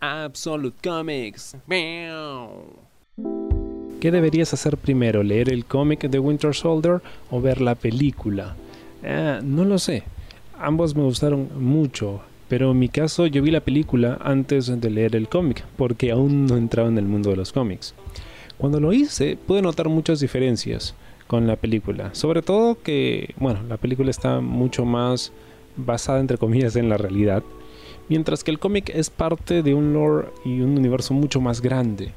Absolute Comics. ¿Qué deberías hacer primero? ¿Leer el cómic de Winter Soldier o ver la película? Ah, no lo sé. Ambos me gustaron mucho, pero en mi caso yo vi la película antes de leer el cómic, porque aún no entraba en el mundo de los cómics. Cuando lo hice, pude notar muchas diferencias con la película. Sobre todo que, bueno, la película está mucho más basada, entre comillas, en la realidad. Mientras que el cómic es parte de un lore y un universo mucho más grande.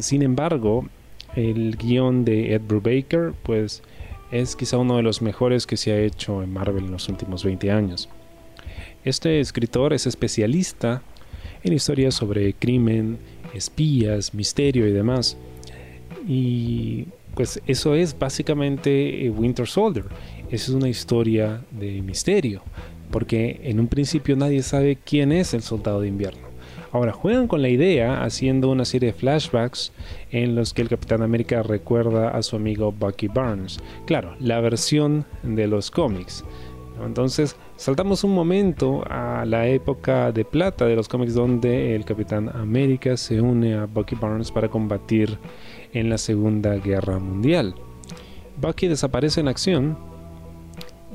Sin embargo, el guion de Ed Brubaker, pues, es quizá uno de los mejores que se ha hecho en Marvel en los últimos 20 años. Este escritor es especialista en historias sobre crimen, espías, misterio y demás. Y pues eso es básicamente eh, Winter Soldier. Es una historia de misterio, porque en un principio nadie sabe quién es el soldado de invierno. Ahora juegan con la idea haciendo una serie de flashbacks en los que el Capitán América recuerda a su amigo Bucky Barnes. Claro, la versión de los cómics. Entonces saltamos un momento a la época de plata de los cómics donde el Capitán América se une a Bucky Barnes para combatir en la Segunda Guerra Mundial. Bucky desaparece en acción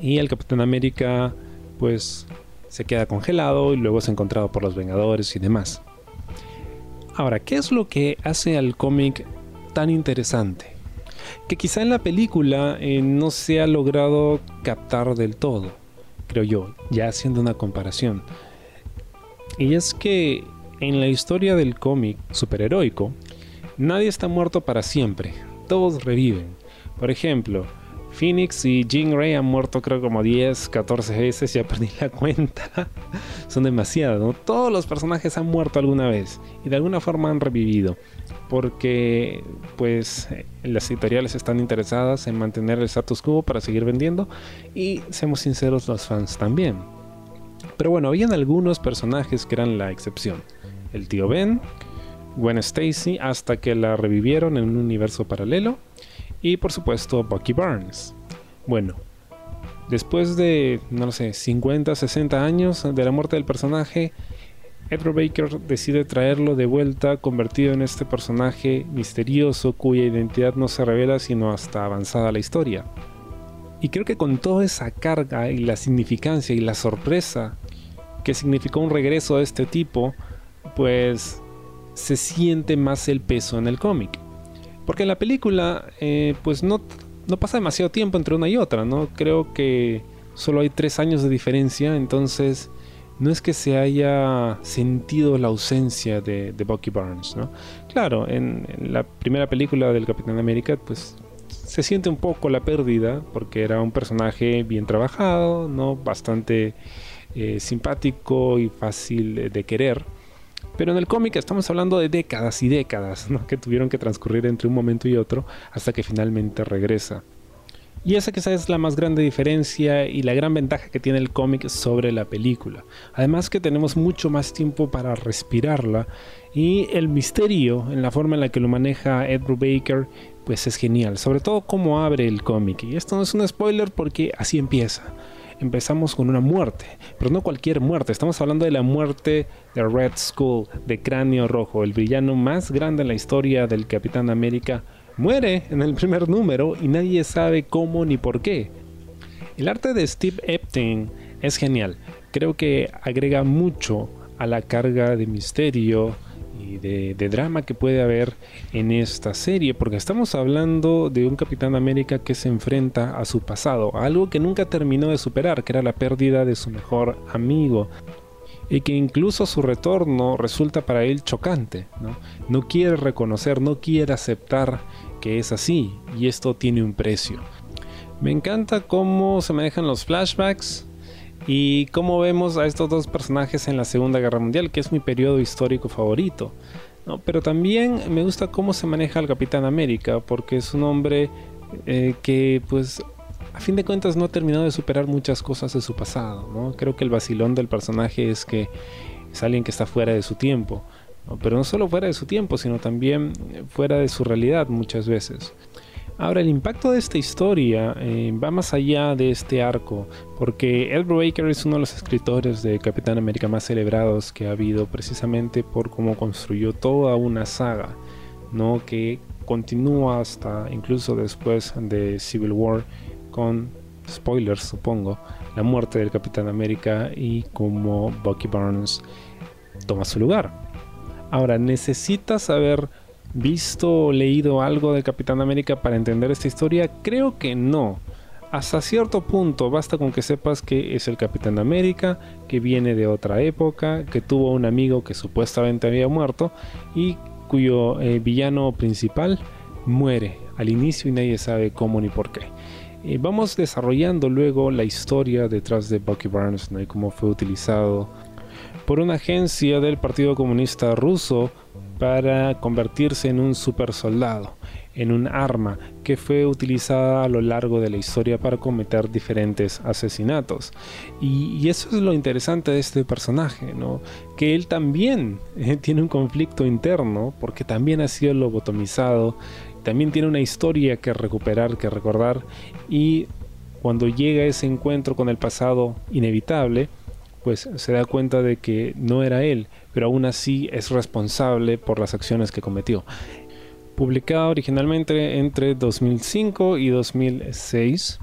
y el Capitán América pues se queda congelado y luego es encontrado por los Vengadores y demás. Ahora, ¿qué es lo que hace al cómic tan interesante? Que quizá en la película eh, no se ha logrado captar del todo, creo yo, ya haciendo una comparación. Y es que en la historia del cómic superheroico, Nadie está muerto para siempre, todos reviven. Por ejemplo, Phoenix y Jean Grey han muerto creo como 10, 14 veces, ya perdí la cuenta. Son demasiados, ¿no? Todos los personajes han muerto alguna vez y de alguna forma han revivido. Porque pues las editoriales están interesadas en mantener el status quo para seguir vendiendo y seamos sinceros los fans también. Pero bueno, habían algunos personajes que eran la excepción. El tío Ben, Gwen Stacy hasta que la revivieron en un universo paralelo y por supuesto Bucky Barnes. Bueno, después de, no sé, 50, 60 años de la muerte del personaje, Edward Baker decide traerlo de vuelta convertido en este personaje misterioso cuya identidad no se revela sino hasta avanzada la historia. Y creo que con toda esa carga y la significancia y la sorpresa que significó un regreso de este tipo, pues se siente más el peso en el cómic. Porque en la película, eh, pues no, no pasa demasiado tiempo entre una y otra, ¿no? Creo que solo hay tres años de diferencia, entonces no es que se haya sentido la ausencia de, Bucky Barnes, ¿no? Claro, en, la primera película del Capitán América, pues se siente un poco la pérdida, porque era un personaje bien trabajado, ¿no? Bastante eh, simpático y fácil de querer. Pero en el cómic estamos hablando de décadas y décadas que tuvieron que transcurrir entre un momento y otro hasta que finalmente regresa. Y esa quizás es la más grande diferencia y la gran ventaja que tiene el cómic sobre la película. Además que tenemos mucho más tiempo para respirarla y el misterio en la forma en la que lo maneja Ed Brubaker pues es genial, sobre todo cómo abre el cómic. Y esto no es un spoiler porque así empieza empezamos con una muerte, pero no cualquier muerte, estamos hablando de la muerte de Red Skull, de Cráneo Rojo, el villano más grande en la historia del Capitán América, muere en el primer número y nadie sabe cómo ni por qué. El arte de Steve Epstein es genial, creo que agrega mucho a la carga de misterio, y de, drama que puede haber en esta serie, porque estamos hablando de un Capitán América que se enfrenta a su pasado, algo que nunca terminó de superar, que era la pérdida de su mejor amigo, y que incluso su retorno resulta para él chocante, ¿no? no quiere reconocer, no quiere aceptar que es así, y esto tiene un precio. Me encanta cómo se manejan los flashbacks, y cómo vemos a estos dos personajes en la Segunda Guerra Mundial, que es mi periodo histórico favorito. Pero también me gusta cómo se maneja el Capitán América, porque es un hombre eh, que pues a fin de cuentas no ha terminado de superar muchas cosas de su pasado. ¿no? Creo que el vacilón del personaje es que es alguien que está fuera de su tiempo. Pero no solo fuera de su tiempo, sino también fuera de su realidad muchas veces. Ahora, el impacto de esta historia eh, va más allá de este arco, porque Ed Brubaker es uno de los escritores de Capitán América más celebrados que ha habido precisamente por cómo construyó toda una saga, ¿no? que continúa hasta incluso después de Civil War con spoilers supongo, la muerte del Capitán América y cómo Bucky Barnes toma su lugar. Ahora, ¿necesitas haber visto o leído algo del Capitán América para entender esta historia? Creo que no. Hasta cierto punto basta con que sepas que es el Capitán América, que viene de otra época, que tuvo un amigo que supuestamente había muerto y cuyo eh, villano principal muere al inicio y nadie sabe cómo ni por qué. Eh, vamos desarrollando luego la historia detrás de Bucky Barnes y cómo fue utilizado por una agencia del Partido Comunista Ruso para convertirse en un super soldado, en un arma que fue utilizada a lo largo de la historia para cometer diferentes asesinatos. Y, eso es lo interesante de este personaje, ¿no? que él también eh, tiene un conflicto interno, porque también ha sido lobotomizado, también tiene una historia que recuperar, que recordar, y cuando llega ese encuentro con el pasado inevitable, pues se da cuenta de que no era él, pero aún así es responsable por las acciones que cometió. Publicada originalmente entre 2005 y 2006,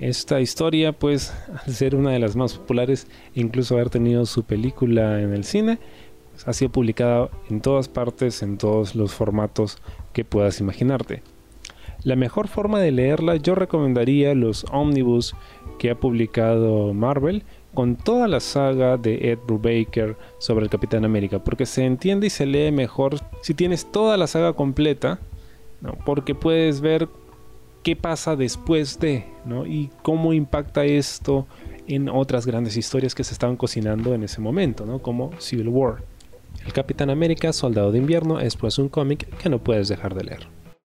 esta historia, pues, al ser una de las más populares, incluso haber tenido su película en el cine, pues, ha sido publicada en todas partes, en todos los formatos que puedas imaginarte. La mejor forma de leerla yo recomendaría los omnibus que ha publicado Marvel con toda la saga de Ed Brubaker sobre el Capitán América, porque se entiende y se lee mejor si tienes toda la saga completa, porque puedes ver qué pasa después de, y cómo impacta esto en otras grandes historias que se estaban cocinando en ese momento, ¿no? como Civil War. El Capitán América, Soldado de Invierno, es pues un cómic que no puedes dejar de leer.